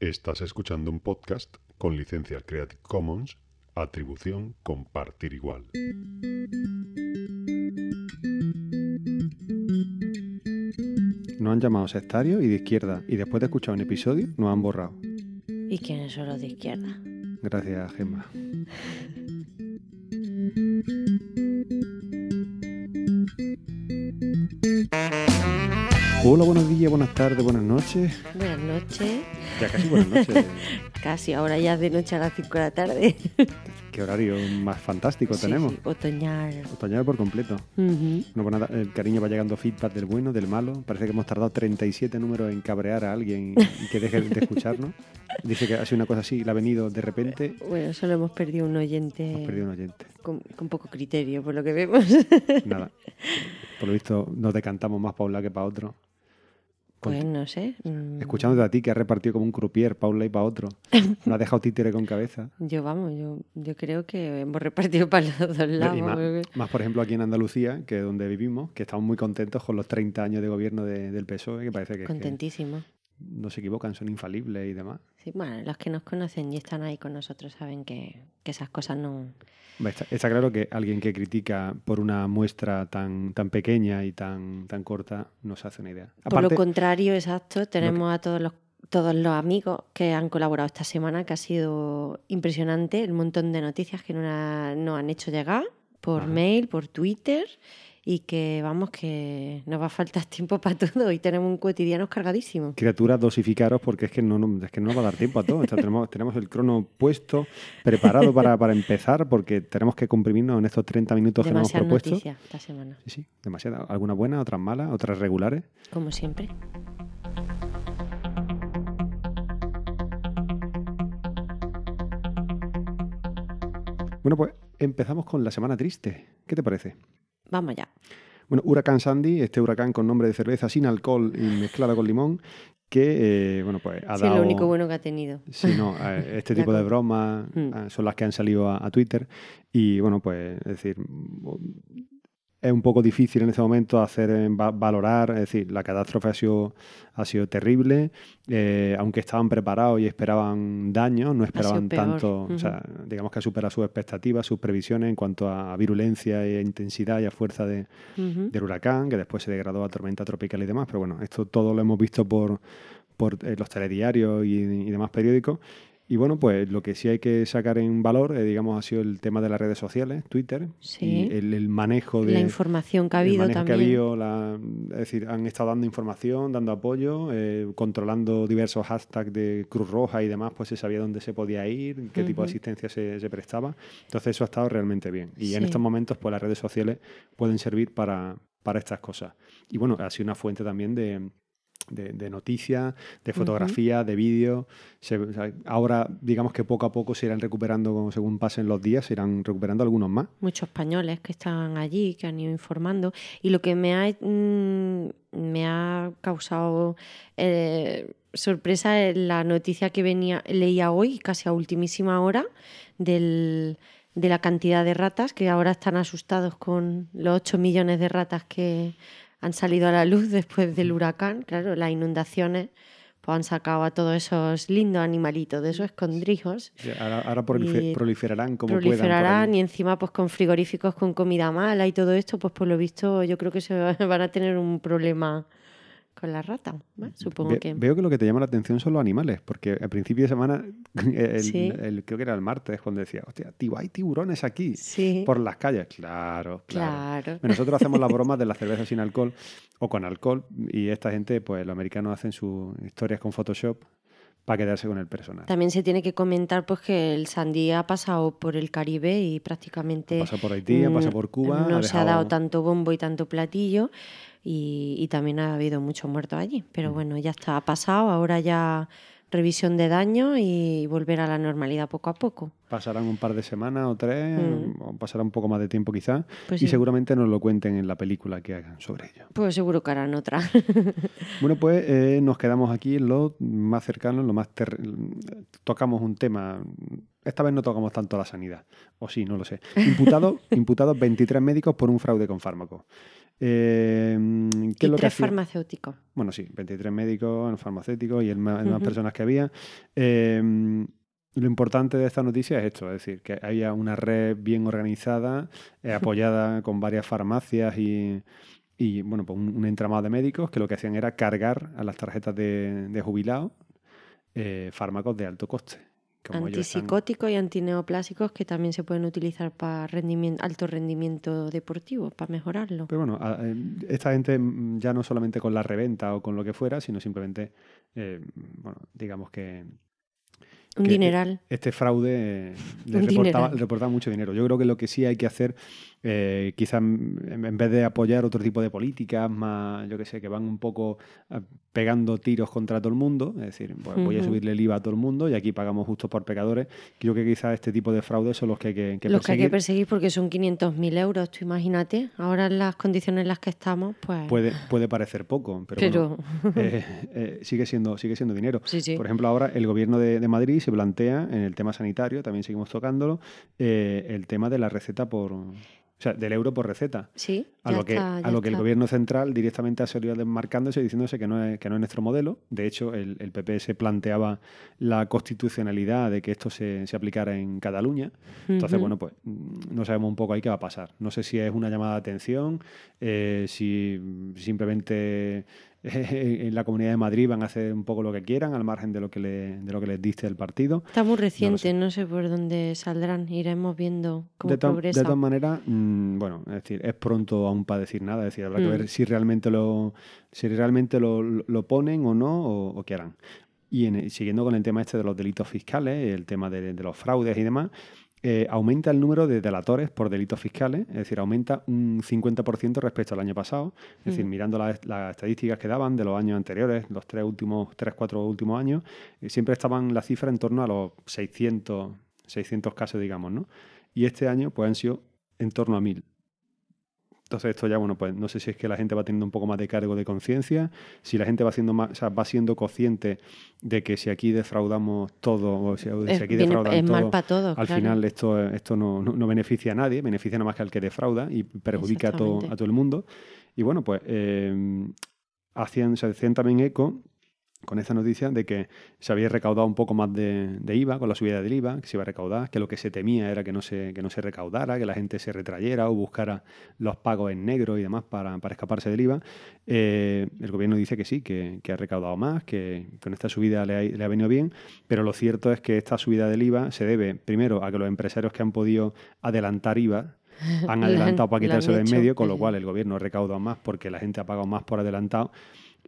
Estás escuchando un podcast con licencia Creative Commons, atribución compartir igual. Nos han llamado sectario y de izquierda y después de escuchar un episodio nos han borrado. ¿Y quiénes son los de izquierda? Gracias, Gemma. Hola, buenos días, buenas tardes, buenas noches. Buenas noches. Ya casi buenas noches. Casi, ahora ya es de noche a las 5 de la tarde. Qué horario más fantástico Sí, tenemos. sí, otoñal. Otoñal por completo. No, pues nada, el cariño va llegando feedback del bueno, del malo. Parece que hemos tardado 37 números en cabrear a alguien y que deje de escucharnos. Dice que ha sido una cosa así, le ha venido de repente. Bueno, solo hemos perdido un oyente Hemos perdido un oyente. con, con poco criterio, por lo que vemos. Nada. Por lo visto, nos decantamos más para un lado que para otro. Pues no sé. mm, Escuchándote a ti, que has repartido como un croupier para un lado y para otro. No has dejado títere con cabeza. Yo vamos, yo, yo creo que hemos repartido para los dos lados. más, por ejemplo, aquí en Andalucía, que es donde vivimos, que estamos muy contentos con los 30 años de gobierno de- del PSOE, que parece que, es que Contentísimo. No se equivocan, son infalibles y demás. Sí, bueno, los que nos conocen y están ahí con nosotros saben que, que esas cosas no... Está, está claro que alguien que critica por una muestra tan, tan pequeña y tan, tan corta no se hace una idea. Por lo Aparte, contrario, exacto, tenemos a todos los todos los amigos que han colaborado esta semana, que ha sido impresionante el montón de noticias que nos, nos han hecho llegar por Ajá. mail, por Twitter, y que vamos, que nos va a faltar tiempo para todo y tenemos un cotidiano cargadísimo. criaturas, dosificaros porque es que no, no- es que no nos va a dar tiempo a todo. O sea, tenemos, tenemos el crono puesto, preparado para, para empezar, porque tenemos que comprimirnos en estos 30 minutos que nos hemos propuesto. noticias esta semana, Sí, sí, demasiadas. Algunas buenas, otras malas, otras regulares. como siempre. Bueno, pues empezamos con la semana triste. ¿Qué te parece? Vamos ya. Bueno, Huracán Sandy, este huracán con nombre de cerveza sin alcohol y mezclada con limón, que, eh, bueno, pues ha Sí, dado... lo único bueno que ha tenido. Sí, no, eh, este tipo de bromas Mm. eh, son las que han salido a, a Twitter y bueno, pues es decir, es un poco difícil en este momento hacer eh, va- valorar, es decir, la catástrofe ha sido, ha sido terrible, eh, aunque estaban preparados y esperaban daño, no esperaban tanto, o sea, digamos que ha superado sus expectativas, sus previsiones en cuanto a virulencia e intensidad y a fuerza de, del huracán, que después se degradó a tormenta tropical y demás, pero bueno, esto todo lo hemos visto por, por eh, los telediarios y, y demás periódicos. Y bueno, pues lo que sí hay que sacar en valor, eh, digamos, ha sido el tema de las redes sociales, Twitter, Sí. y el, el manejo de... La información que ha el habido manejo que ha también. habido, la- es decir, han estado dando información, dando apoyo, eh, controlando diversos hashtags de Cruz Roja y demás, pues se sabía dónde se podía ir, qué tipo de asistencia se, se prestaba. Entonces eso ha estado realmente bien. Y en estos momentos, pues las redes sociales pueden servir para, para estas cosas. Y bueno, ha sido una fuente también de, de, de noticias, de fotografías, de vídeos. Se- o sea, ahora, digamos que poco a poco se irán recuperando, según pasen los días, se irán recuperando algunos más. muchos españoles que están allí, que han ido informando. Y lo que me ha, mm, me ha causado eh, sorpresa es la noticia que venía, leía hoy, casi a ultimísima hora, del- de la cantidad de ratas, que ahora están asustados con los 8 millones de ratas que han salido a la luz después del huracán. Claro, las inundaciones pues han sacado a todos esos lindos animalitos de esos escondrijos Ahora, ahora prolife- Y proliferarán como puedan. proliferarán ahí. y encima pues con frigoríficos con comida mala y todo esto, pues por lo visto yo creo que se va- van a tener un problema con la rata. Supongo Ve- que Veo que lo que te llama la atención son los animales, porque al principio de semana, el- Sí. el- creo que era el martes, cuando decía, hostia, tío, hay tiburones aquí, sí, por las calles. Claro, claro. claro. Nosotros hacemos las bromas de la cerveza sin alcohol o con alcohol, y esta gente, pues los americanos hacen sus historias con Photoshop para quedarse con el personal. También se tiene que comentar pues que el sandía ha pasado por el Caribe y prácticamente Pasa por Haití, pasa mm, por Cuba. no ha se ha dejado- dado tanto bombo y tanto platillo y, y también ha habido muchos muertos allí. Mm. Pero bueno, ya está, ha pasado, ahora ya revisión de daño y volver a la normalidad poco a poco. Pasarán un par de semanas o tres, Mm. o pasará un poco más de tiempo quizás, Pues y sí. seguramente nos lo cuenten en la película que hagan sobre ello. Pues seguro que harán otra. Bueno, pues eh, nos quedamos aquí en lo más cercano, en lo más... Tocamos un tema... Esta vez no tocamos tanto la sanidad, o sí, no lo sé. Imputado, imputados 23 médicos por un fraude con fármacos. Eh, ¿qué y es lo que tres farmacéuticos. Bueno, sí, 23 médicos, farmacéuticos y el más, personas que había. Eh, lo importante de esta noticia es esto, es decir, que haya una red bien organizada, eh, apoyada con varias farmacias y, y, bueno, pues un, un entramado de médicos que lo que hacían era cargar a las tarjetas de, de jubilados eh, fármacos de alto coste. Como ellos están- Antipsicóticos y antineoplásicos que también se pueden utilizar para rendimiento, alto rendimiento deportivo, para mejorarlo. Pero bueno, eh, esta gente mm, ya no solamente con la reventa o con lo que fuera, sino simplemente, eh, bueno, digamos que Un que- dineral. este fraude eh, le reportaba, reportaba mucho dinero. Yo creo que lo que sí hay que hacer, eh, quizás en vez de apoyar otro tipo de políticas más, yo que sé, que van un poco eh, pegando tiros contra todo el mundo, es decir, pues voy a subirle el IVA a todo el mundo y aquí pagamos justo por pecadores, creo que quizás este tipo de fraudes son los que hay que, que Los que hay que perseguir. perseguir porque son 500.000 euros, tú imagínate. Ahora en las condiciones en las que estamos, pues... Puede, puede parecer poco, pero, pero... bueno, eh, eh, sigue, siendo, sigue siendo dinero. sí, sí. Por ejemplo, ahora el gobierno de, de Madrid se plantea en el tema sanitario, también seguimos tocándolo, eh, el tema de la receta por. O sea, del euro por receta. Sí, A lo que, está, a lo que el gobierno central directamente ha salido desmarcándose y diciéndose que no es, que no es nuestro modelo. De hecho, el, el PP se planteaba la constitucionalidad de que esto se, se aplicara en Cataluña. Entonces, bueno, pues mm, no sabemos un poco ahí qué va a pasar. No sé si es una llamada de atención, eh, si simplemente en la Comunidad de Madrid van a hacer un poco lo que quieran al margen de lo que, le- de lo que les diste el partido. Está muy reciente, no sé. por dónde saldrán. Iremos viendo cómo De, to- de progresa. todas maneras, mm, bueno, es decir, es pronto aún para decir nada. Es decir, habrá que Mm. ver si realmente lo, si realmente lo, lo ponen o no, o, o qué harán. Y en- siguiendo con el tema este de los delitos fiscales, el tema de, de los fraudes y demás, eh, aumenta el número de delatores por delitos fiscales, es decir, aumenta un 50% respecto al año pasado. Es decir, mirando las, las estadísticas que daban de los años anteriores, los tres últimos, tres, cuatro últimos años, eh, siempre estaban las cifras en torno a los 600, 600 casos, digamos, ¿no? Y este año, pues han sido en torno a 1000. Entonces esto ya, bueno, pues no sé si es que la gente va teniendo un poco más de cargo de conciencia, si la gente va siendo más, o sea, va siendo consciente de que si aquí defraudamos todo, o si, si es, aquí viene- defraudan es mal todo, para todos. al claro. final esto, esto no, no- no beneficia a nadie, beneficia nada más que al que defrauda y perjudica a todo, a todo el mundo. Y bueno, pues eh, hacían, se hacían también eco con esta noticia de que se había recaudado un poco más de, de IVA con la subida del IVA, que se iba a recaudar, que lo que se temía era que no se, que no se recaudara, que la gente se retrayera o buscara los pagos en negro y demás para, para escaparse del IVA. Eh, el gobierno dice que sí, que, que ha recaudado más, que con esta subida le ha, le ha venido bien, pero lo cierto es que esta subida del IVA se debe primero a que los empresarios que han podido adelantar IVA han Lo han- adelantado para quitárselo de en medio, con lo cual el gobierno ha recaudado más porque la gente ha pagado más por adelantado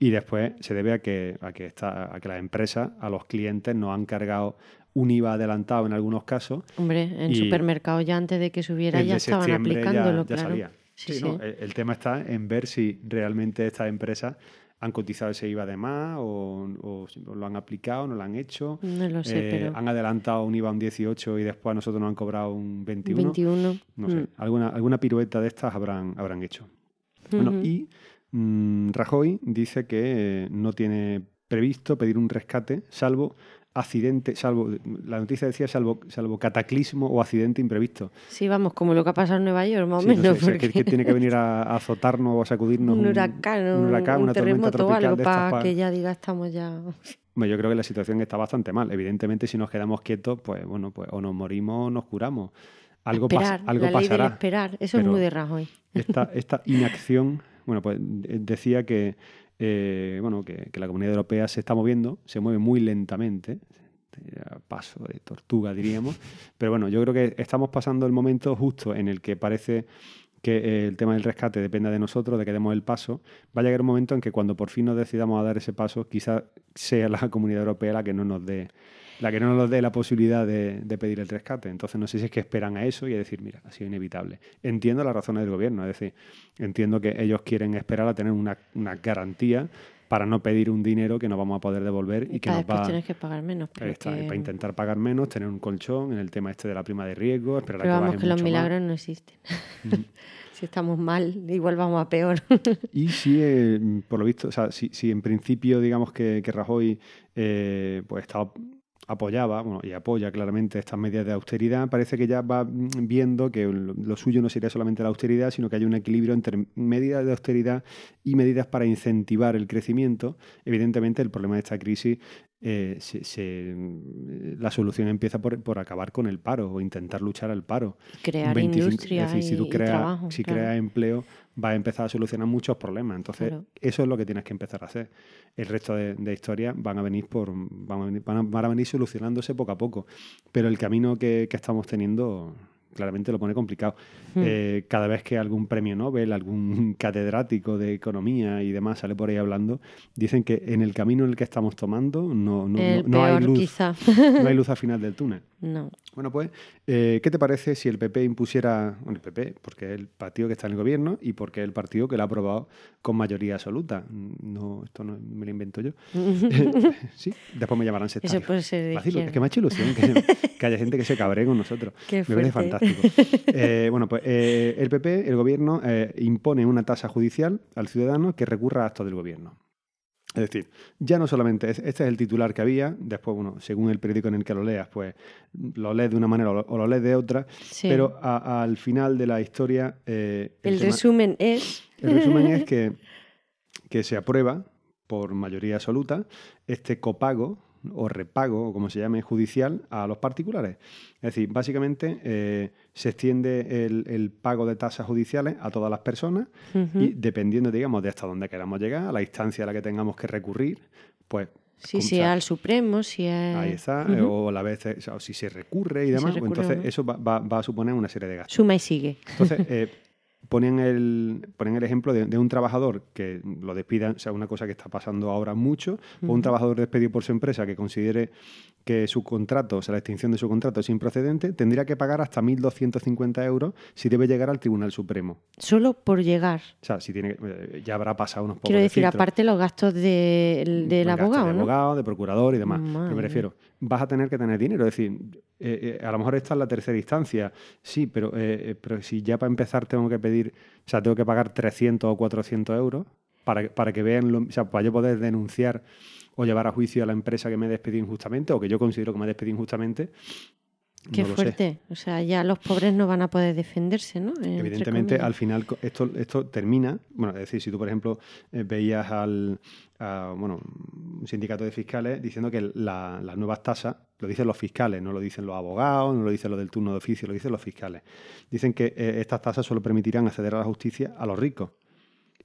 y después se debe a que, a que, esta- a que las empresas, a los clientes, nos han cargado un IVA adelantado en algunos casos. Hombre, en supermercados ya antes de que subiera ya estaban septiembre ya- aplicándolo, ya, claro. salía. Sí, Sí. El, el tema está en ver si realmente estas empresas han cotizado ese IVA de más o, lo han aplicado, no lo han hecho. No lo sé, Eh, pero Han adelantado un IVA un 18 y después a nosotros nos han cobrado un 21. 21. No sé, mm, alguna, alguna pirueta de estas habrán, habrán hecho. Bueno, y mm, Rajoy dice que eh, no tiene previsto pedir un rescate, salvo accidente, salvo, la noticia decía salvo, salvo cataclismo o accidente imprevisto. Sí, vamos, como lo que ha pasado en Nueva York, más o Sí, no menos. sé, o sea, que, tiene que venir a, a azotarnos o a sacudirnos un huracán, un, huracán, un una tormenta terremoto o tropical algo de para pa- que ya diga estamos ya. Bueno, yo creo que la situación está bastante mal. Evidentemente, si nos quedamos quietos, pues bueno, pues o nos morimos o nos curamos. Algo, pas- esperar, algo la ley pasará. del esperar, eso es muy de Rajoy. esta, esta inacción, bueno, pues de- decía que, eh, bueno, que, que la Comunidad Europea se está moviendo, se mueve muy lentamente, a paso de tortuga diríamos, pero bueno, yo creo que estamos pasando el momento justo en el que parece que eh, el tema del rescate dependa de nosotros, de que demos el paso, va a llegar un momento en que cuando por fin nos decidamos a dar ese paso, quizás sea la Comunidad Europea la que no nos dé la que no nos dé la posibilidad de, de pedir el rescate. Entonces no sé si es que esperan a eso y a decir, mira, ha sido inevitable. Entiendo las razones del gobierno, es decir, entiendo que ellos quieren esperar a tener una, una garantía para no pedir un dinero que no vamos a poder devolver y, Y que nos después va tienes que pagar menos. Pero, Ahí está, que- para intentar pagar menos, tener un colchón en el tema este de la prima de riesgo, esperar pero a que vamos, que los más. milagros no existen. Si estamos mal, igual vamos a peor. Y si, eh, por lo visto, o sea, si, si en principio digamos que, que Rajoy eh, pues estaba apoyaba bueno, y apoya claramente estas medidas de austeridad, parece que ya va viendo que lo suyo no sería solamente la austeridad, sino que hay un equilibrio entre medidas de austeridad y medidas para incentivar el crecimiento. Evidentemente, el problema de esta crisis eh, la solución empieza por, acabar con el paro o intentar luchar al paro. Crear industria es decir, si tú creas, si creas empleo, va a empezar a solucionar muchos problemas. Entonces, eso es lo que tienes que empezar a hacer. El resto de, de historias van a venir por van a venir, van a, venir solucionándose poco a poco. Pero el camino que, que estamos teniendo claramente lo pone complicado. Hmm. Eh, cada vez que algún premio Nobel, algún catedrático de economía y demás sale por ahí hablando, dicen que en el camino en el que estamos tomando no, no, no, hay, luz, no hay luz al final del túnel. No. Bueno, pues, eh, ¿qué te parece si el PP impusiera, bueno, el PP, porque es el partido que está en el gobierno y porque es el partido que lo ha aprobado con mayoría absoluta? No, esto no me lo invento yo. sí, después me llamarán sectario. Eso puede ser Es que me ha hecho ilusión que, haya gente que se cabre con nosotros. me parece fantástico. Eh, bueno, pues eh, el PP, el gobierno, impone una tasa judicial al ciudadano que recurra a actos del gobierno. Es decir, ya no solamente este es el titular que había, después, bueno, según el periódico en el que lo leas, pues lo lees de una manera o lo, lees de otra, pero al final de la historia... Eh, el, resumen es... El resumen es que, que se aprueba por mayoría absoluta este copago o repago, o como se llame, judicial a los particulares. Es decir, básicamente eh, se extiende el, pago de tasas judiciales a todas las personas y dependiendo, digamos, de hasta dónde queramos llegar, a la instancia a la que tengamos que recurrir, pues... Si es al Supremo, si es... Ahí está, o la vez, o si se recurre y demás, pues entonces eso va, va, a suponer una serie de gastos. Suma y sigue. Entonces, eh, ponen el, ponen el ejemplo de, un trabajador que lo despidan, o sea, una cosa que está pasando ahora mucho, o un trabajador despedido por su empresa que considere que su contrato, o sea, la extinción de su contrato es improcedente, tendría que pagar hasta 1.250 euros si debe llegar al Tribunal Supremo. Solo por llegar. O sea, si tiene, eh, ya habrá pasado unos pocos Quiero decir, aparte los gastos del abogado, de ¿no? abogado, de procurador y demás. me refiero, vas a tener que tener dinero. Es decir, eh, eh, a lo mejor esta es la tercera instancia, sí, pero, pero si ya para empezar tengo que pedir, o sea, tengo que pagar 300 o 400 euros para, para que vean, o sea, para yo poder denunciar o llevar a juicio a la empresa que me despedí injustamente o que yo considero que me despedí injustamente. Qué fuerte. O sea, ya los pobres no van a poder defenderse, ¿no? Evidentemente, al final esto, esto termina. Bueno, es decir, si tú, por ejemplo, eh, veías al bueno, un sindicato de fiscales diciendo que las nuevas tasas lo dicen los fiscales, no lo dicen los abogados, no lo dicen los del turno de oficio, lo dicen los fiscales. Dicen que eh, estas tasas solo permitirán acceder a la justicia a los ricos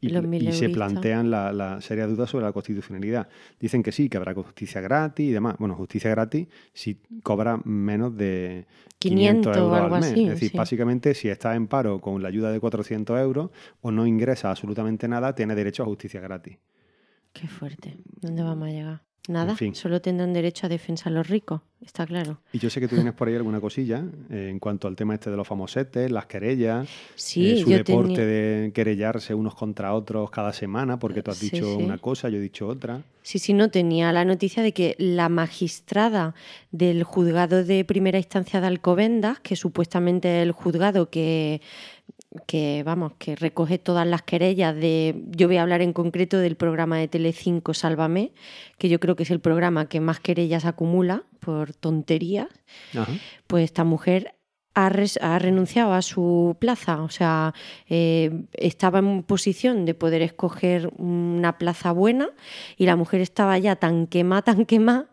y, se plantean la, la, seria duda sobre la constitucionalidad. Dicen que sí, que habrá justicia gratis y demás. Bueno, justicia gratis si cobra menos de 500, euros al mes. es decir, básicamente, si estás en paro con la ayuda de 400 euros o no ingresa absolutamente nada, tienes derecho a justicia gratis. Qué fuerte. ¿Dónde vamos a llegar? Nada, solo tendrán derecho a defensa los ricos, está claro. Y yo sé que tú tienes por ahí alguna cosilla eh, en cuanto al tema este de los famosetes, las querellas, sí, eh, su deporte de querellarse unos contra otros cada semana, porque tú has dicho una cosa, yo he dicho otra. Sí, sí, no tenía la noticia de que la magistrada del juzgado de primera instancia de Alcobendas, que supuestamente es el juzgado que que vamos, que recoge todas las querellas de, yo voy a hablar en concreto del programa de Telecinco Sálvame, que yo creo que es el programa que más querellas acumula por tonterías. Pues esta mujer ha, renunciado a su plaza, o sea, eh, estaba en posición de poder escoger una plaza buena y la mujer estaba ya tan quemada, tan quemada,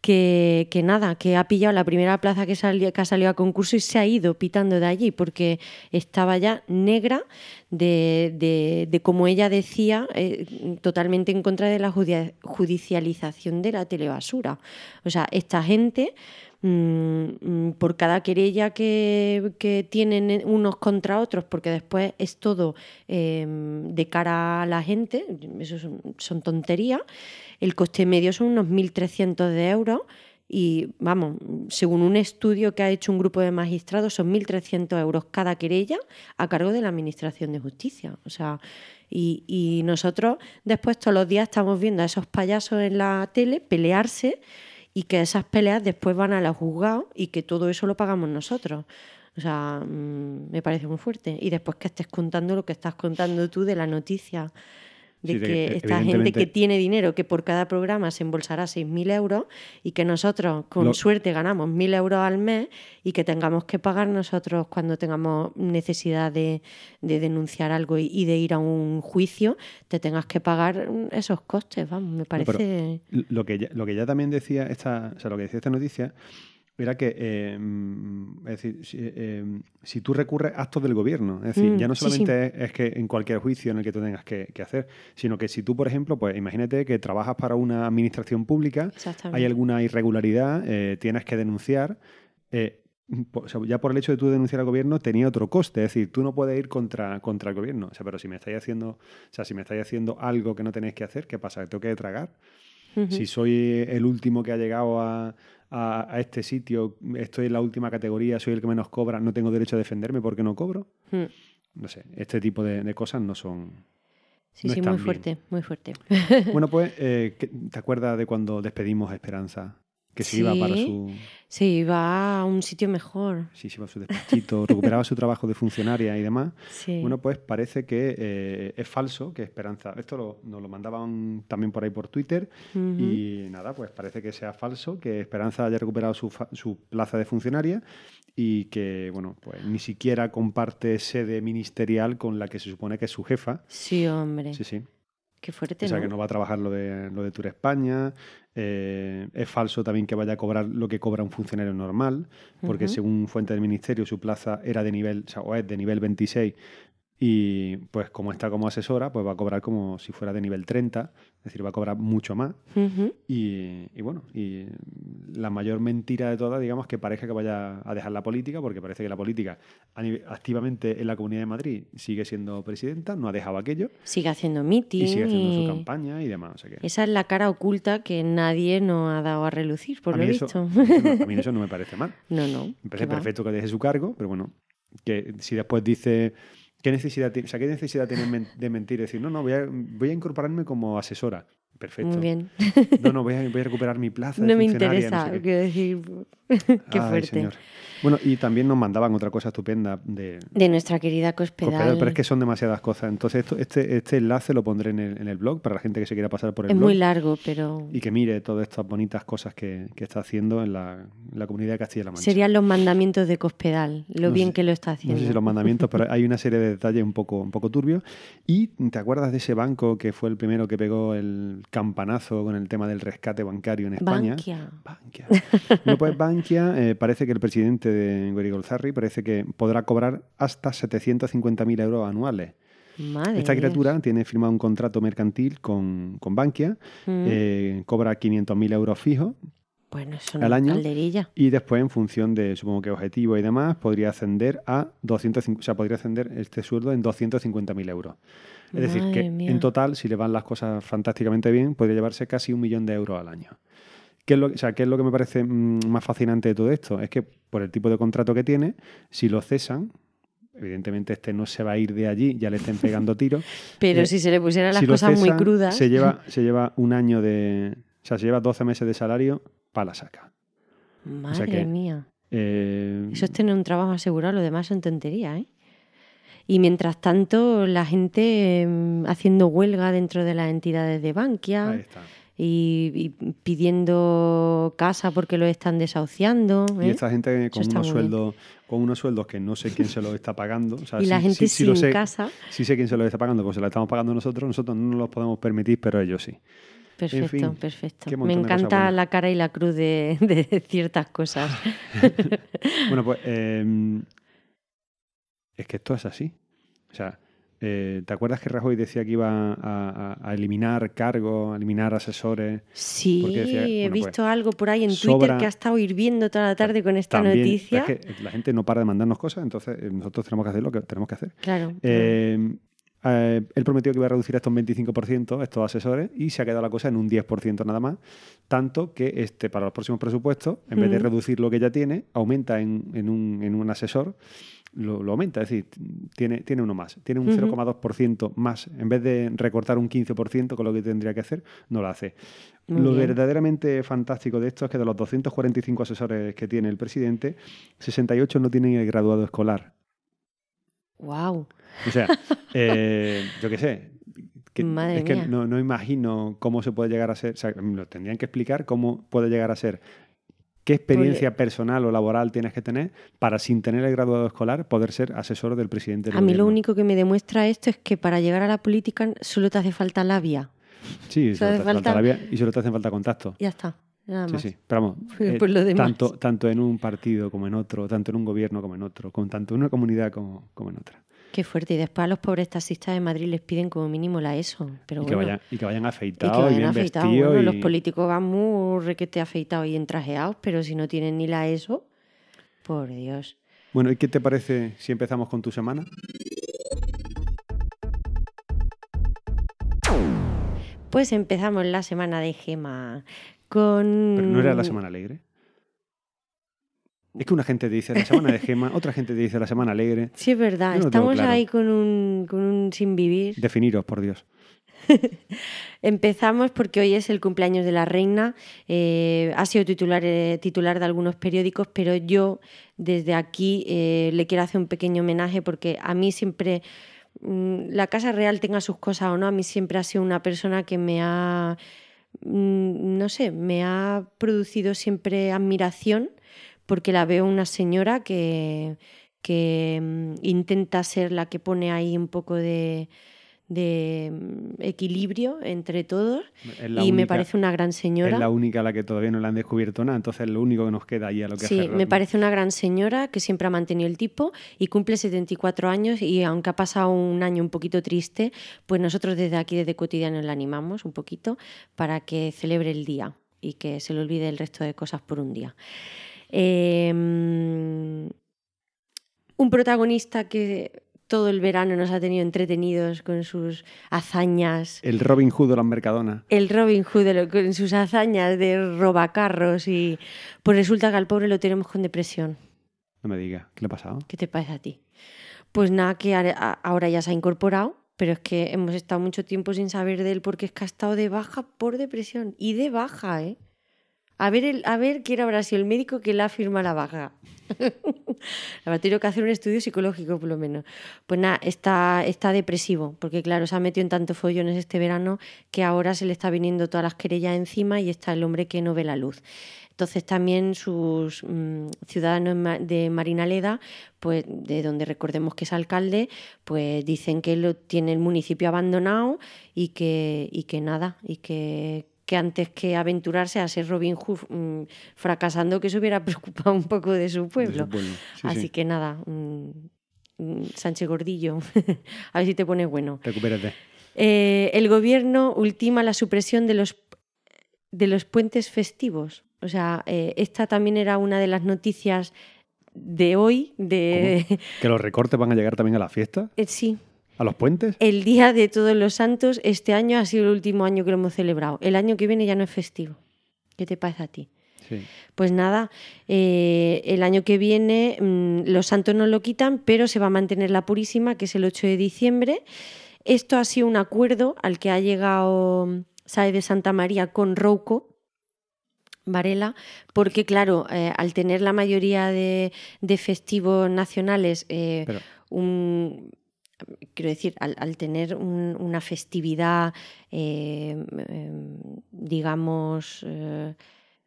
que, nada, que ha pillado la primera plaza que, que ha salido a concurso y se ha ido pitando de allí porque estaba ya negra de, de, como ella decía, eh, totalmente en contra de la judicialización de la telebasura. O sea, esta gente Mm, mm, por cada querella que, tienen unos contra otros, porque después es todo em, de cara a la gente, eso son, tonterías, el coste medio son unos 1.300 de euros y vamos, según un estudio que ha hecho un grupo de magistrados, son 1.300 euros cada querella a cargo de la Administración de Justicia. O sea, y, nosotros después todos los días estamos viendo a esos payasos en la tele pelearse y que esas peleas después van a la juzgado y que todo eso lo pagamos nosotros. O sea, mm, me parece muy fuerte. Y después que estés contando lo que estás contando tú de la noticia. De Sí, que que, esta gente que tiene dinero, que por cada programa se embolsará 6.000 euros y que nosotros con Lo- suerte ganamos 1.000 euros al mes y que tengamos que pagar nosotros cuando tengamos necesidad de, de denunciar algo y, y de ir a un juicio, te tengas que pagar esos costes, vamos, me parece... Lo que, ya, lo que ya también decía esta, o sea, lo que decía esta noticia era que, eh, mm, es decir, si, eh, si tú recurres a actos del gobierno, es decir, Mm, ya no sí, sí. solamente Es, es que en cualquier juicio en el que tú tengas que, que hacer, sino que si tú, por ejemplo, pues imagínate que trabajas para una administración pública, hay alguna irregularidad, eh, tienes que denunciar. eh, po- o sea, ya por el hecho de tú denunciar al gobierno tenía otro coste, es decir, tú no puedes ir contra, contra el gobierno. O sea, pero si me estáis haciendo, o sea, si me estáis haciendo algo que no tenéis que hacer, ¿qué pasa? ¿Tengo que tragar? Si soy el último que ha llegado a, a- a este sitio, estoy en la última categoría, soy el que menos cobra, no tengo derecho a defenderme porque no cobro. Mm. No sé, este tipo de, de cosas no son... Sí, no sí, muy bien. fuerte, muy fuerte. Bueno, pues, eh, ¿qué- ¿te acuerdas de cuando despedimos a Esperanza? Que se iba para su... Se iba a un sitio mejor. Sí, se iba a su despachito, recuperaba su trabajo de funcionaria y demás. Sí. Bueno, pues parece que eh, es falso, que Esperanza... Esto lo- nos lo mandaban también por ahí por Twitter. Y nada, pues parece que sea falso, que Esperanza haya recuperado su, su plaza de funcionaria y que, bueno, pues ni siquiera comparte sede ministerial con la que se supone que es su jefa. Sí, hombre. Sí, sí. Qué fuerte, O sea, ¿no? que no va a trabajar lo de, lo de Tour España. eh, es falso también que vaya a cobrar lo que cobra un funcionario normal, porque según fuente del ministerio su plaza era de nivel, o sea, o es de nivel 26 y pues como está como asesora, pues va a cobrar como si fuera de nivel 30, es decir, va a cobrar mucho más. Y, y bueno, y la mayor mentira de todas, digamos, que parezca que vaya a dejar la política, porque parece que la política activamente en la Comunidad de Madrid sigue siendo presidenta, no ha dejado aquello Sigue haciendo meeting. y sigue haciendo su campaña y demás. O sea que Esa es la cara oculta que nadie nos ha dado a relucir, por a, lo visto. a mí eso no- a mí eso no me parece mal. no, no. Me parece va. perfecto que deje su cargo, pero bueno, que si después dice. ¿Qué necesidad, o sea, ¿qué necesidad tiene men- de mentir? Decir, no, no, voy a, voy a incorporarme como asesora. Perfecto. Muy bien. No, no, voy a, voy a recuperar mi plaza. de No me funcionaria, interesa, sé qué. quiero decir. Qué Ay, fuerte. señor. Bueno, y también nos mandaban otra cosa estupenda de De nuestra querida Cospedal. Cospedal, pero es que son demasiadas cosas. Entonces, esto, este, este enlace lo pondré en el, en el blog para la gente que se quiera pasar por el Es blog muy largo, pero y que mire todas estas bonitas cosas que, que está haciendo en la, en la comunidad de Castilla-La Mancha. serían los mandamientos de Cospedal, lo No bien sé- que lo está No haciendo. sé si los mandamientos, pero hay una serie de detalles un poco, un poco turbios. ¿Y te acuerdas de ese banco que fue el primero que pegó el campanazo con el tema del rescate bancario en España? Bankia. Bankia. Bueno, pues Bankia eh, parece que el presidente de Gorigolzarri parece que podrá cobrar hasta 750.000 euros anuales. Madre Esta criatura tiene firmado un contrato mercantil con, con Bankia. Mm. eh, cobra 500.000 euros fijos bueno, eso al no año calderilla. y después en función de, supongo que objetivo y demás, podría ascender a 250, o sea, podría ascender este sueldo en 250.000 euros. Es decir, que mía. en total, si le van las cosas fantásticamente bien, podría llevarse casi un millón de euros al año. ¿Qué es, lo, o sea, ¿Qué es lo que me parece mm, más fascinante de todo esto? Es que por el tipo de contrato que tiene, si lo cesan, evidentemente este no se va a ir de allí, ya le estén pegando tiros. Pero eh, si se le pusieran las si cosas muy crudas. Se lleva, se lleva un año de. O sea, se lleva 12 meses de salario para la saca. Madre que- mía. Eh, Eso es tener un trabajo asegurado, lo demás son tonterías, ¿eh? Y mientras tanto, la gente mm, haciendo huelga dentro de las entidades de Bankia ahí está. y, y pidiendo casa porque lo están desahuciando. Y ¿eh? esta gente con unos sueldos, con unos sueldos que no sé quién se los está pagando. O sea, y la sí- gente sí- sí sin lo sé, casa. Sí sé quién se los está pagando, pues se la estamos pagando nosotros, nosotros no nos los podemos permitir, pero ellos sí. Perfecto, fin, perfecto. Me encanta la cara y la cruz de, de ciertas cosas. Bueno, pues eh, es que esto es así. O sea, eh, ¿te acuerdas que Rajoy decía que iba a, a- a eliminar cargos, a eliminar asesores? Sí, he pues, visto algo por ahí en Twitter que ha estado hirviendo toda la tarde con esta También, noticia. Es que la gente no para de mandarnos cosas, entonces eh, nosotros tenemos que hacer lo que tenemos que hacer. Claro. Eh, eh, él prometió que iba a reducir esto un 25%, estos asesores, y se ha quedado la cosa en un 10% nada más. Tanto que este, para los próximos presupuestos, en vez de Mm. reducir lo que ya tiene, aumenta en, en un, en un asesor, lo, lo aumenta, es decir, tiene, tiene uno más, tiene un Ujú. 0,2% más. En vez de recortar un 15% con lo que tendría que hacer, no lo hace. Muy lo bien. verdaderamente fantástico de esto es que de los 245 asesores que tiene el presidente, 68 no tienen el graduado escolar. Wow. O sea, eh, yo qué sé, que, Madre es que no, no imagino cómo se puede llegar a ser. O sea, lo tendrían que explicar cómo puede llegar a ser. ¿Qué experiencia personal o laboral tienes que tener para, sin tener el graduado escolar, poder ser asesor del presidente del A mí lo único que me demuestra esto es que para llegar a la política solo te hace falta labia. Sí, solo te hace falta falta- la vía y solo te hacen falta contacto. Ya está, nada Sí, más. sí. Pero vamos, Pues eh, por lo demás. tanto, tanto en un partido como en otro, tanto en un gobierno como en otro, con tanto en una comunidad como, como en otra. Qué fuerte. Y después a los pobres taxistas de Madrid les piden como mínimo la ESO. Pero y, que bueno, vayan, y que vayan y que afeitados y, vayan bien afeitados. vestidos. Bueno, y- los políticos van muy requete afeitados y entrajeados, pero si no tienen ni la ESO, por Dios. Bueno, ¿y qué te parece si empezamos con tu semana? Pues empezamos la semana de Gema con... Pero no era la semana alegre. Es que una gente te dice la semana de Gema, otra gente te dice la semana alegre. Sí, es verdad. No Estamos claro. ahí con un, con un sin vivir. Definiros, por Dios. Empezamos porque hoy es el cumpleaños de la reina. Eh, ha sido titular, eh, titular de algunos periódicos, pero yo desde aquí eh, le quiero hacer un pequeño homenaje porque a mí siempre, mm, la Casa Real tenga sus cosas o no, a mí siempre ha sido una persona que me ha, mm, no sé, me ha producido siempre admiración porque la veo una señora que, que mm, intenta ser la que pone ahí un poco de, de mm, equilibrio entre todos Es la y me parece una gran Es señora. la única a la que todavía no le han descubierto nada, entonces lo único que nos queda ahí a lo que Sí, me parece una gran señora que siempre ha mantenido el tipo y cumple 74 años y aunque ha pasado un año un poquito triste, pues nosotros desde aquí, desde Cotidiano, la animamos un poquito para que celebre el día y que se le olvide el resto de cosas por un día. Eh, un protagonista que todo el verano nos ha tenido entretenidos con sus hazañas El Robin Hood o la Mercadona. el Robin Hood de lo- con sus hazañas de robacarros y pues resulta que al pobre lo tenemos con depresión. No me digas, ¿qué le ha pasado? ¿Qué te parece a ti? Pues nada, que ahora ya se ha incorporado, pero es que hemos estado mucho tiempo sin saber de él porque es que ha estado de baja por depresión y de baja, ¿eh? A ver, el, a ver quién habrá sido el médico que le ha firmado la baja. Habrá tenido que hacer un estudio psicológico, por lo menos. Pues nada, está, está depresivo, porque claro, se ha metido en tantos follones este verano que ahora se le está viniendo todas las querellas encima y está el hombre que no ve la luz. Entonces también sus mm, ciudadanos de Marinaleda, pues de donde recordemos que es alcalde, pues dicen que lo tiene el municipio abandonado y que, y que nada, y que, que antes que aventurarse a ser Robin Hood mm, fracasando, que se hubiera preocupado un poco de su De pueblo. su pueblo. Sí, Así sí. que nada, Sánchez Gordillo, a ver si te pone bueno. Recupérate. Eh, el gobierno ultima la supresión de los, de los puentes festivos. O sea, eh, esta también era una de las noticias de hoy, de... ¿Que los recortes van a llegar también a la fiesta? Eh, sí, ¿A los puentes? el Día de Todos los Santos este año ha sido el último año que lo hemos celebrado. El año que viene ya no es festivo. ¿Qué te parece a ti? Sí. Pues nada, eh, el año que viene mm, los santos no lo quitan, pero se va a mantener la Purísima, que es el 8 de diciembre. Esto ha sido un acuerdo al que ha llegado Sae de Santa María con Rouco. Varela, porque claro, eh, al tener la mayoría de, de festivos nacionales, eh, un, quiero decir, al, tener un- una festividad, eh, em, digamos, eh,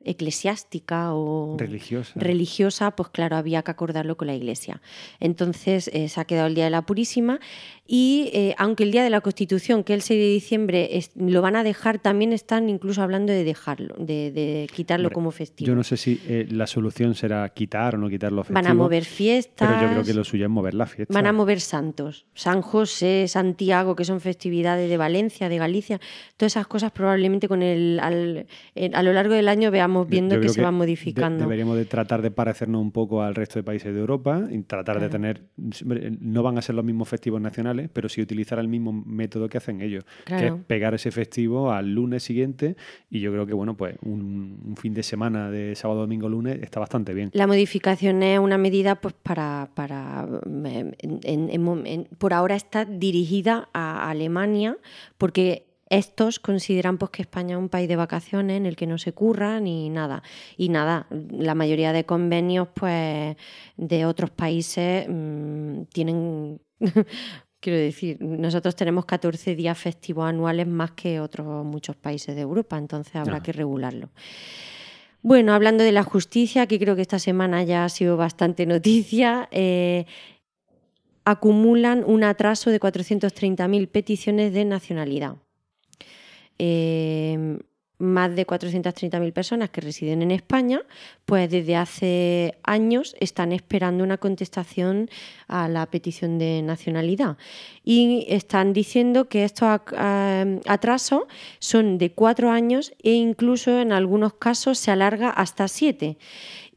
eclesiástica o religiosa. religiosa, pues claro, había que acordarlo con la Iglesia. Entonces eh, se ha quedado el Día de la Purísima y eh, aunque el Día de la Constitución, que es el 6 de diciembre, es- lo van a dejar, también están incluso hablando de dejarlo, de, de quitarlo Hombre, como festivo. Yo no sé si eh, la solución será quitar o no quitar los festivos. van a mover fiestas. Pero yo creo que lo suyo es mover la fiesta. Van a mover santos. San José, Santiago, que son festividades de Valencia, de Galicia. Todas esas cosas probablemente con el, al- en- a lo largo del año veamos viendo Yo que creo se de- modificando. deberíamos de tratar de parecernos un poco al resto de países de Europa y tratar de Claro. tener... No van a ser los mismos festivos nacionales, pero sí utilizar el mismo método que hacen ellos, que Claro. es pegar ese festivo al lunes siguiente y yo creo que, bueno, pues un, un fin de semana de sábado, domingo, lunes está bastante bien. La modificación es una medida pues para, para em, en- en- en- por ahora está dirigida a Alemania porque estos consideran pues que España es un país de vacaciones en el que no se curra ni nada y nada la mayoría de convenios pues de otros países mm, tienen Quiero decir, nosotros tenemos 14 días festivos anuales más que otros muchos países de Europa, entonces habrá que regularlo. Bueno, hablando de la justicia, que creo que esta semana ya ha sido bastante noticia, eh, acumulan un atraso de 430.000 peticiones de nacionalidad. Eh, más de 430.000 personas que residen en España, pues desde hace años están esperando una contestación a la petición de nacionalidad. Y están diciendo que estos eh, atrasos son de cuatro años e incluso en algunos casos se alarga hasta siete.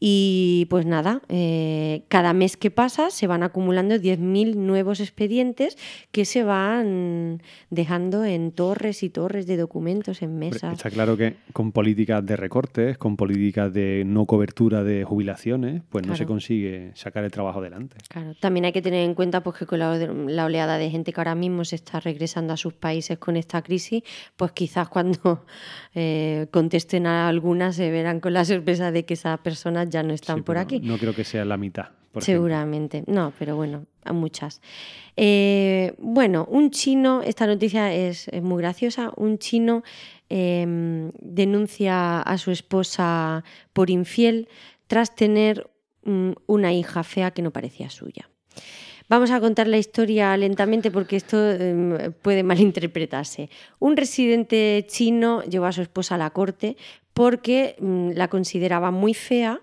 Y pues nada, eh, cada mes que pasa se van acumulando 10.000 nuevos expedientes que se van dejando en torres y torres de documentos, en mesas. Está claro que con políticas de recortes, con políticas de no cobertura de jubilaciones, pues no se consigue sacar el trabajo adelante. Claro, también hay que tener en cuenta pues, que con la, la oleada de gente que ahora mismo se está regresando a sus países con esta crisis, pues quizás cuando eh, contesten a algunas se verán con la sorpresa de que esas personas ya no están Sí, por aquí. No creo que sea la mitad. por ejemplo. Seguramente, no, pero bueno, a muchas. Eh, bueno, un chino, esta noticia es, es muy graciosa, un chino eh, denuncia a su esposa por infiel tras tener mm, una hija fea que no parecía suya. Vamos a contar la historia lentamente porque esto eh, puede malinterpretarse. Un residente chino llevó a su esposa a la corte porque mm, la consideraba muy fea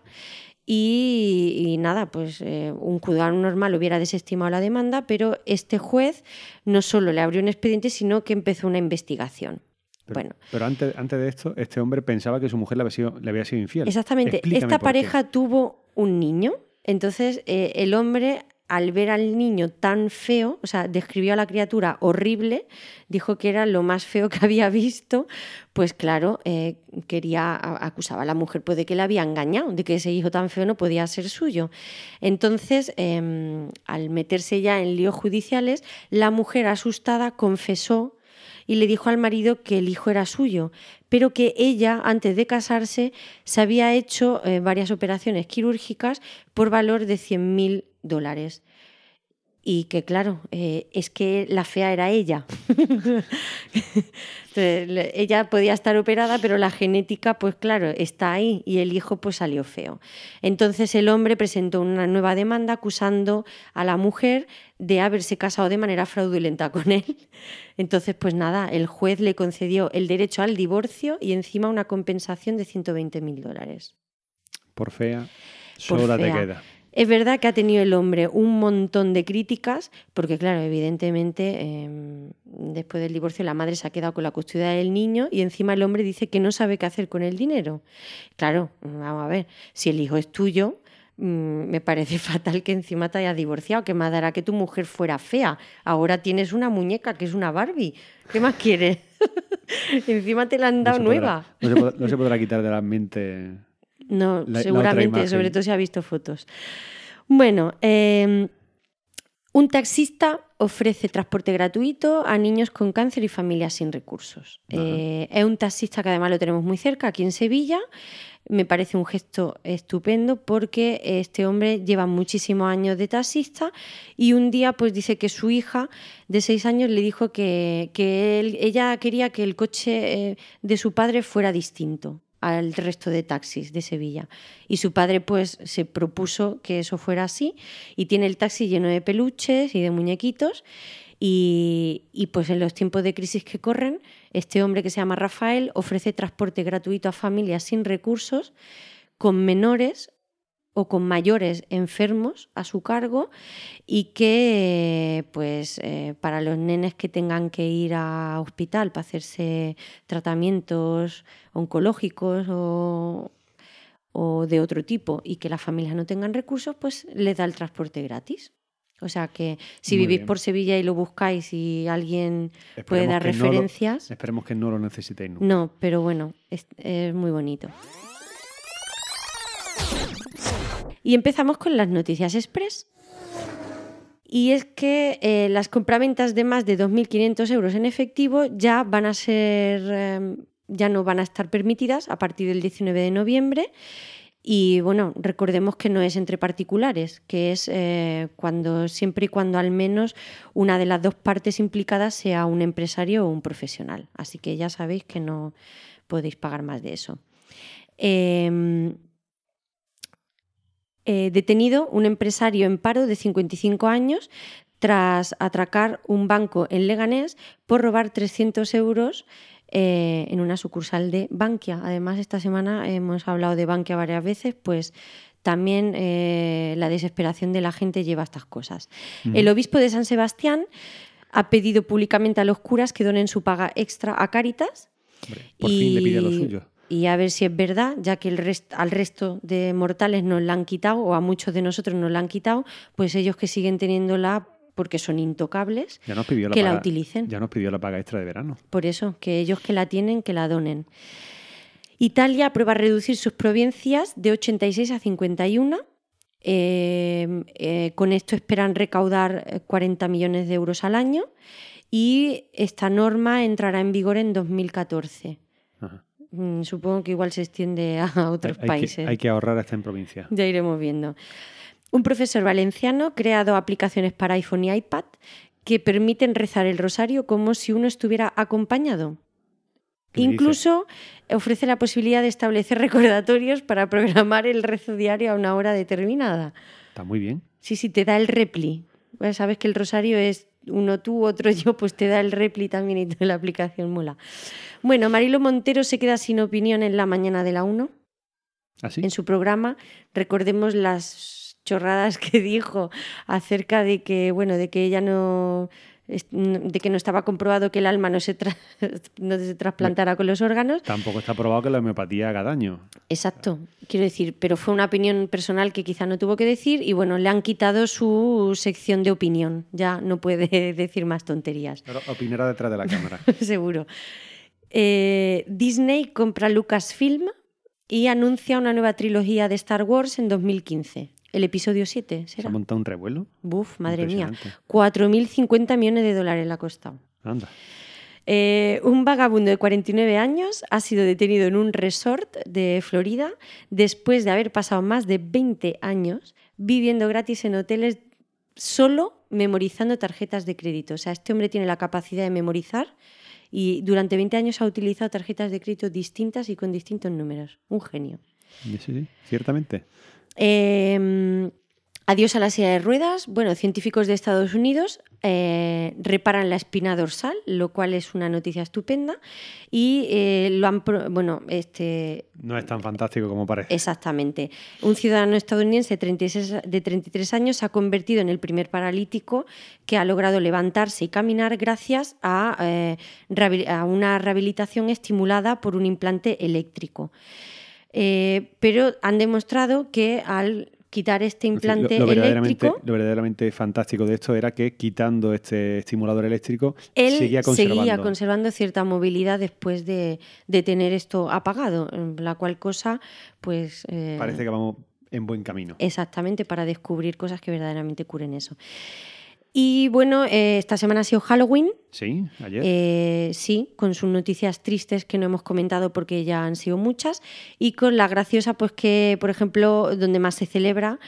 y, y nada, pues eh, un juzgado normal hubiera desestimado la demanda, pero este juez no solo le abrió un expediente, sino que empezó una investigación. Pero, bueno, pero antes, antes de esto, este hombre pensaba que su mujer le había sido, le había sido infiel. Exactamente. Explícame Esta qué. pareja tuvo un niño. Entonces, eh, el hombre, al ver al niño tan feo, o sea, describió a la criatura horrible, dijo que era lo más feo que había visto, pues claro, eh, quería, acusaba a la mujer pues, de que le había engañado, de que ese hijo tan feo no podía ser suyo. Entonces, eh, al meterse ya en líos judiciales, la mujer asustada confesó y le dijo al marido que el hijo era suyo, pero que ella, antes de casarse, se había hecho eh, varias operaciones quirúrgicas por valor de 100.000 dólares. Y que claro, eh, es que la fea era ella. Entonces, ella podía estar operada, pero la genética, pues claro, está ahí y el hijo pues salió feo. Entonces el hombre presentó una nueva demanda acusando a la mujer de haberse casado de manera fraudulenta con él. Entonces, pues nada, el juez le concedió el derecho al divorcio y encima una compensación de 120.000 dólares. Por fea, sola te queda. Es verdad que ha tenido el hombre un montón de críticas, porque claro, evidentemente eh, después del divorcio la madre se ha quedado con la custodia del niño y encima el hombre dice que no sabe qué hacer con el dinero. Claro, vamos a ver, si el hijo es tuyo, mm, me parece fatal que encima te hayas divorciado, que más dará que tu mujer fuera fea. Ahora tienes una muñeca que es una Barbie. ¿Qué más quieres? encima te la han dado nueva. podrá- no, se podrá, no se podrá quitar de la mente. No, La- seguramente, sobre todo si ha visto fotos. Bueno, eh, un taxista ofrece transporte gratuito a niños con cáncer y familias sin recursos. Eh, es un taxista que además lo tenemos muy cerca, aquí en Sevilla. Me parece un gesto estupendo porque este hombre lleva muchísimos años de taxista y un día pues dice que su hija de seis años le dijo que, que él- ella quería que el coche eh, de su padre fuera distinto al resto de taxis de Sevilla. Y su padre pues se propuso que eso fuera así y tiene el taxi lleno de peluches y de muñequitos y, y, pues en los tiempos de crisis que corren, este hombre que se llama Rafael ofrece transporte gratuito a familias sin recursos, con menores o con mayores enfermos a su cargo y que pues eh, para los nenes que tengan que ir a hospital para hacerse tratamientos oncológicos o, o de otro tipo y que las familias no tengan recursos, pues les da el transporte gratis. O sea que si Muy vivís bien. por Sevilla y lo buscáis y alguien puede dar que no lo- referencias, esperemos que no lo necesitéis nunca. no, pero bueno, es, es muy bonito. Y empezamos con las noticias express. Y es que eh, las compraventas de más de 2.500 euros en efectivo ya van a ser, eh, ya no van a estar permitidas a partir del 19 de noviembre. Y bueno, recordemos que no es entre particulares, que es eh, cuando siempre y cuando al menos una de las dos partes implicadas sea un empresario o un profesional. Así que ya sabéis que no podéis pagar más de eso. Eh, detenido un empresario en paro de 55 años tras atracar un banco en Leganés por robar 300 euros eh, en una sucursal de Bankia. Además, esta semana hemos hablado de Bankia varias veces, pues también eh, la desesperación de la gente lleva a estas cosas. El obispo de San Sebastián ha pedido públicamente a los curas que donen su paga extra a Cáritas. por fin le pide lo suyo y a ver si es verdad, ya que el al resto de mortales nos la han quitado, o a muchos de nosotros nos la han quitado, pues ellos que siguen teniéndola porque son intocables, que la utilicen. Ya nos pidió la paga extra de verano. Por eso, que ellos que la tienen, que la donen. Italia aprueba reducir sus provincias de 86 a 51. Eh, eh, con esto esperan recaudar 40 millones de euros al año y esta norma entrará en vigor en 2014. Mm, supongo que igual se extiende a otros países. hay que ahorrar hasta en provincia. Ya iremos viendo. Un profesor valenciano ha creado aplicaciones para iPhone y iPad que permiten rezar el rosario como si uno estuviera acompañado. Incluso ofrece la posibilidad de establecer recordatorios para programar el rezo diario a una hora determinada. Está muy bien. Sí, sí, te da el repli. sabes que el rosario es uno tú, otro yo, pues te da el repli también y toda la aplicación mola. Bueno, Marilo Montero se queda sin opinión en la mañana de la 1. ¿Ah, En su programa, recordemos las chorradas que dijo acerca de que, bueno, de que ella no de que no estaba comprobado que el alma no se, no se trasplantara con los órganos. Tampoco está probado que la homeopatía haga daño. Exacto, quiero decir, pero fue una opinión personal que quizá no tuvo que decir y bueno, le han quitado su sección de opinión, ya no puede decir más tonterías. Pero opinará detrás de la cámara. Seguro. Eh, Disney compra Lucasfilm y anuncia una nueva trilogía de Star Wars en 2015. El episodio 7, ¿será? ¿Se ha montado un revuelo? Buf, madre mía. 4.050 millones de dólares le ha costado. Anda. Eh, un vagabundo de 49 años ha sido detenido en un resort de Florida después de haber pasado más de 20 años viviendo gratis en hoteles solo memorizando tarjetas de crédito. O sea, este hombre tiene la capacidad de memorizar y durante 20 años ha utilizado tarjetas de crédito distintas y con distintos números. Un genio. Sí, sí, ciertamente. Em, adiós a la silla de ruedas. Bueno, científicos de Estados Unidos eh, reparan la espina dorsal, lo cual es una noticia estupenda. Y eh, lo han. Bueno, este. No es tan fantástico como parece. Exactamente. Un ciudadano estadounidense de 33 años se ha convertido en el primer paralítico que ha logrado levantarse y caminar gracias a, eh, a una rehabilitación estimulada por un implante eléctrico. Eh, pero han demostrado que al quitar este implante lo, eléctrico. Lo verdaderamente fantástico de esto era que quitando este estimulador eléctrico, él seguía conservando. seguía conservando cierta movilidad después de, tener esto apagado, la cual cosa, pues. Eh, Parece que vamos en buen camino. Exactamente, para descubrir cosas que verdaderamente curen eso. Y bueno, eh, esta semana ha sido Halloween. Sí, ayer. Eh, sí, con sus noticias tristes que no hemos comentado porque ya han sido muchas. Y con la graciosa, pues que, por ejemplo, donde más se celebra,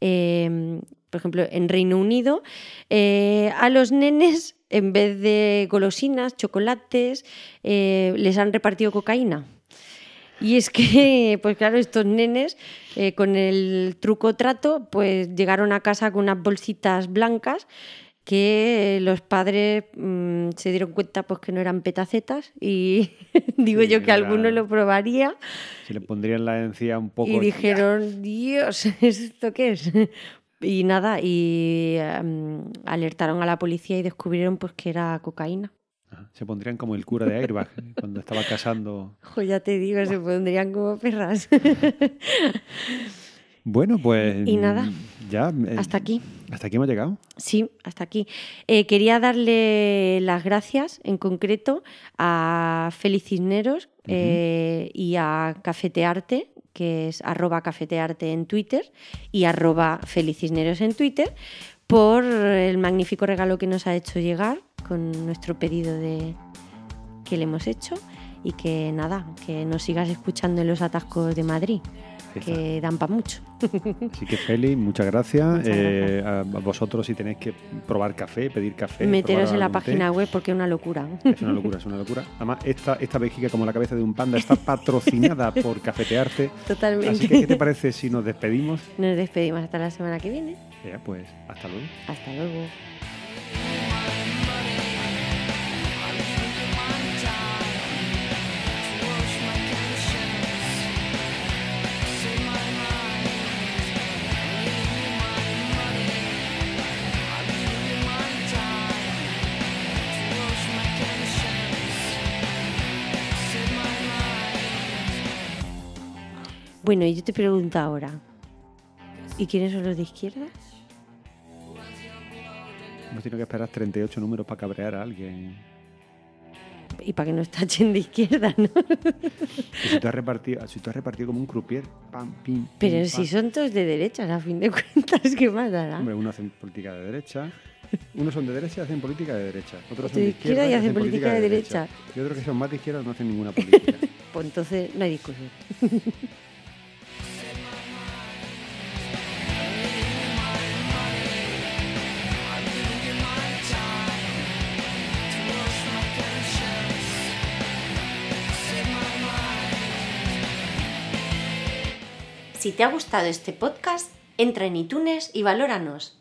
em, por ejemplo, en Reino Unido, eh, a los nenes, en vez de golosinas, chocolates, les han repartido cocaína. Y es que, pues claro, estos nenes eh, con el truco trato, pues llegaron a casa con unas bolsitas blancas que los padres mm, se dieron cuenta pues que no eran petacetas y digo yo que alguno lo probaría. Se le pondrían la encía un poco. Y dijeron, Dios, ¿esto qué es? Y nada, y em, alertaron a la policía y descubrieron pues que era cocaína. Se pondrían como el cura de Airbag cuando estaba casando. ya te digo, se pondrían como perras. Bueno, pues. Y nada. Ya. Eh, hasta aquí. ¿Hasta aquí hemos llegado? Sí, hasta aquí. Eh, quería darle las gracias en concreto a Felicisneros eh, y a Cafetearte, que es arroba cafetearte en Twitter y arroba Felicisneros en Twitter, por el magnífico regalo que nos ha hecho llegar con nuestro pedido de que le hemos hecho y que nada, que nos sigas escuchando en los atascos de Madrid. que dan para mucho. Así que Feli, muchas gracias. Muchas Eh, a vosotros si tenéis que probar café, pedir café. Meteros en la té, página web porque es una locura. Es una locura, es una locura. Además, esta, esta vejiga como la cabeza de un panda está patrocinada por Cafetearte. Totalmente. Así que, ¿qué te parece si nos despedimos? Nos despedimos hasta la semana que viene. Ya, pues, hasta luego. Hasta luego. Bueno, y yo te pregunto ahora, ¿y quiénes son los de izquierda? Hemos tenido que esperar 38 números para cabrear a alguien. Y para que nos tachen de izquierda, ¿no? Y si tú has repartido, si tú has repartido como un croupier, pam, pim, pim, Pero pam. si son todos de derechas, a fin de cuentas, ¿qué más dará? Hombre, unos hacen política de derecha, unos son de derecha y hacen política de derecha. Otros son De de izquierda y hacen política de derecha. Y otros que son más de izquierda no hacen ninguna política. Pues entonces no hay discusión. Si te ha gustado este podcast, entra en iTunes y valóranos.